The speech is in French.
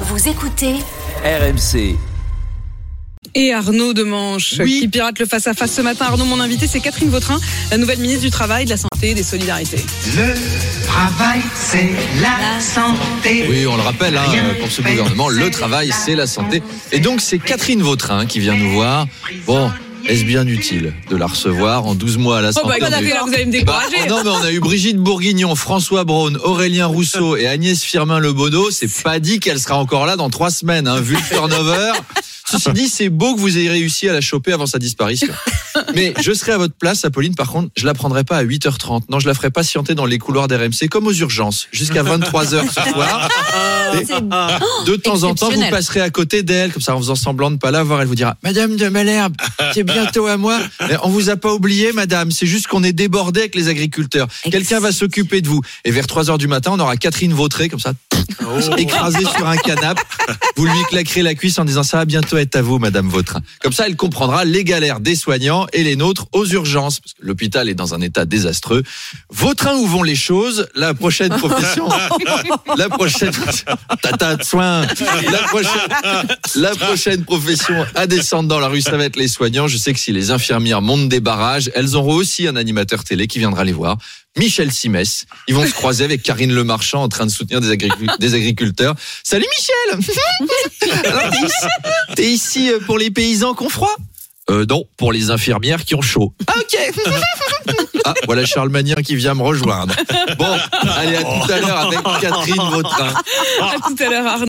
Vous écoutez RMC. Et Arnaud Demanche Oui. qui pirate le face-à-face ce matin. Arnaud, mon invité, c'est Catherine Vautrin, la nouvelle ministre du Travail, de la Santé et des Solidarités. Le travail, c'est la santé. Oui, on le rappelle, hein, pour ce gouvernement, le travail, c'est la santé. Et donc, c'est Catherine Vautrin qui vient nous voir. Bon, est-ce bien utile de la recevoir en 12 mois à la Oh santé bah, eu- écoutez, là, vous allez me Bah, décourager. oh non, mais on a eu Brigitte Bourguignon, François Braun, Aurélien Rousseau et Agnès Firmin-Lebaudot. C'est pas dit qu'elle sera encore là dans trois semaines, hein, vu le turnover. Ceci dit, c'est beau que vous ayez réussi à la choper avant sa disparition. Mais je serai à votre place, Apolline. Par contre, je la prendrai pas à 8h30. Non, je la ferai patienter dans les couloirs d'RMC comme aux urgences jusqu'à 23h ce soir. Et de temps en temps, vous passerez à côté d'elle, comme ça, en faisant semblant de pas la voir. Elle vous dira, Madame de Malherbe, c'est bientôt à moi. Mais on vous a pas oublié, Madame. C'est juste qu'on est débordé avec les agriculteurs. Quelqu'un va s'occuper de vous. Et vers 3 heures du matin, on aura Catherine Vautré, comme ça, écrasée sur un canapé. Vous lui claquerez la cuisse en disant, ça va bientôt être à vous, Madame Vautrin. Comme ça, elle comprendra les galères des soignants et les nôtres aux urgences. Parce que l'hôpital est dans un état désastreux. Vautrin, où vont les choses? La prochaine profession. La prochaine, tata de soin. La prochaine, la prochaine profession à descendre dans la rue, ça va être les soignants. Je sais que si les infirmières montent des barrages, elles auront aussi un animateur télé qui viendra les voir. Michel Simès. Ils vont se croiser avec Karine Le Marchand en train de soutenir des, agricu- des agriculteurs. Salut Michel Alors, T'es ici, euh, pour les paysans qui ont froid? Euh, non, pour les infirmières qui ont chaud. Ah, ok. ah, voilà Charles Magnien qui vient me rejoindre. Bon, allez, à tout à l'heure avec Catherine Vautrin. À tout à l'heure, Arnaud.